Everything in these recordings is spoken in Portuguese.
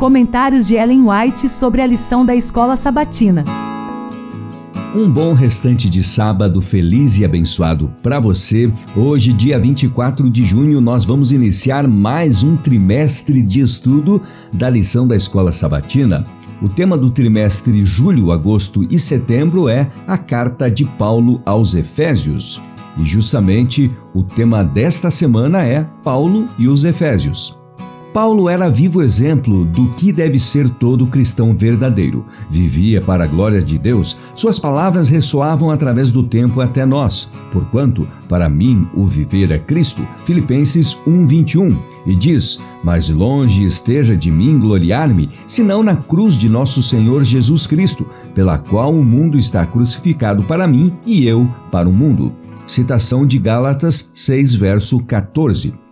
Comentários de Ellen White sobre a lição da escola sabatina. Um bom restante de sábado feliz e abençoado para você. Hoje, dia 24 de junho, nós vamos iniciar mais um trimestre de estudo da lição da escola sabatina. O tema do trimestre julho, agosto e setembro é a carta de Paulo aos Efésios. E justamente o tema desta semana é Paulo e os Efésios. Paulo era vivo exemplo do que deve ser todo cristão verdadeiro. Vivia para a glória de Deus, suas palavras ressoavam através do tempo até nós. Porquanto, para mim, o viver é Cristo. Filipenses 1:21. E diz: "Mas longe esteja de mim gloriar-me, senão na cruz de nosso Senhor Jesus Cristo, pela qual o mundo está crucificado para mim e eu para o mundo." Citação de Gálatas 6 verso 14.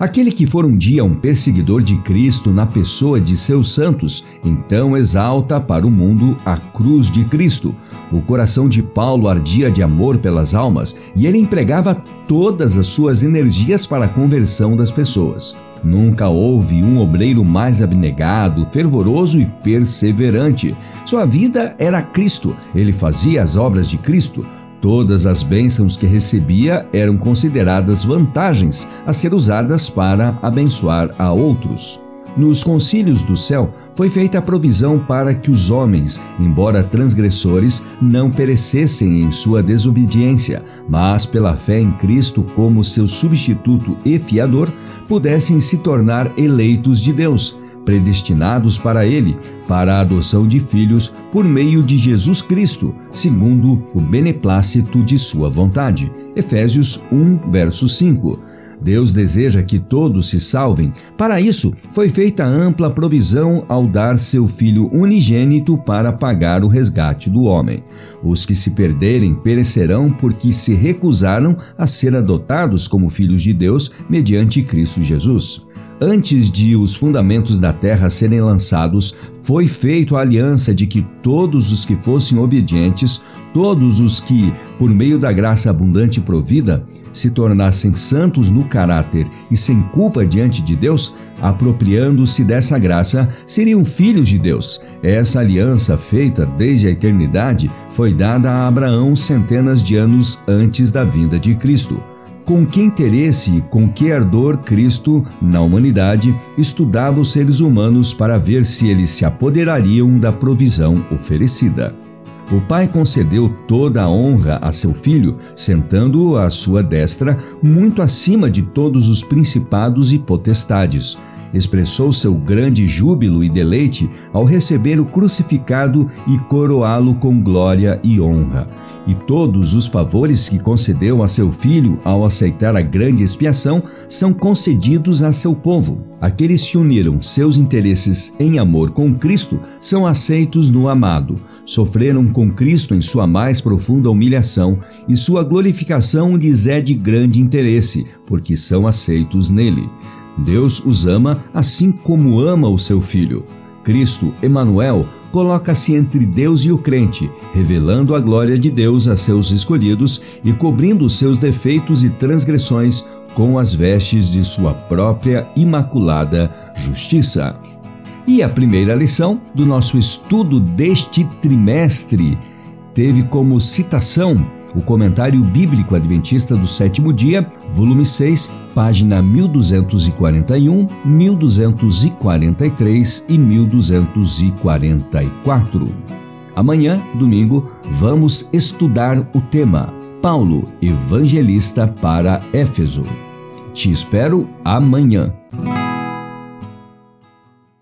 Aquele que for um dia um perseguidor de Cristo na pessoa de seus santos, então exalta para o mundo a cruz de Cristo. O coração de Paulo ardia de amor pelas almas e ele empregava todas as suas energias para a conversão das pessoas. Nunca houve um obreiro mais abnegado, fervoroso e perseverante. Sua vida era Cristo, ele fazia as obras de Cristo. Todas as bênçãos que recebia eram consideradas vantagens a ser usadas para abençoar a outros. Nos concílios do céu foi feita a provisão para que os homens, embora transgressores, não perecessem em sua desobediência, mas pela fé em Cristo como seu substituto e fiador, pudessem se tornar eleitos de Deus predestinados para Ele, para a adoção de filhos por meio de Jesus Cristo, segundo o beneplácito de Sua vontade. Efésios 1, verso 5. Deus deseja que todos se salvem. Para isso, foi feita ampla provisão ao dar seu Filho unigênito para pagar o resgate do homem. Os que se perderem perecerão porque se recusaram a ser adotados como filhos de Deus mediante Cristo Jesus. Antes de os fundamentos da terra serem lançados, foi feita a aliança de que todos os que fossem obedientes, todos os que, por meio da graça abundante provida, se tornassem santos no caráter e sem culpa diante de Deus, apropriando-se dessa graça, seriam filhos de Deus. Essa aliança, feita desde a eternidade, foi dada a Abraão centenas de anos antes da vinda de Cristo com que interesse e com que ardor Cristo, na humanidade, estudava os seres humanos para ver se eles se apoderariam da provisão oferecida. O Pai concedeu toda a honra a seu filho, sentando-o à sua destra, muito acima de todos os principados e potestades. Expressou seu grande júbilo e deleite ao receber o crucificado e coroá-lo com glória e honra e todos os favores que concedeu a seu filho ao aceitar a grande expiação são concedidos a seu povo. Aqueles que uniram seus interesses em amor com Cristo são aceitos no amado. Sofreram com Cristo em sua mais profunda humilhação, e sua glorificação lhes é de grande interesse, porque são aceitos nele. Deus os ama assim como ama o seu filho. Cristo, Emanuel, coloca-se entre Deus e o crente, revelando a glória de Deus a seus escolhidos e cobrindo seus defeitos e transgressões com as vestes de sua própria imaculada justiça. E a primeira lição do nosso estudo deste trimestre teve como citação o Comentário Bíblico Adventista do Sétimo Dia, volume 6, página 1241, 1243 e 1244. Amanhã, domingo, vamos estudar o tema Paulo, evangelista para Éfeso. Te espero amanhã.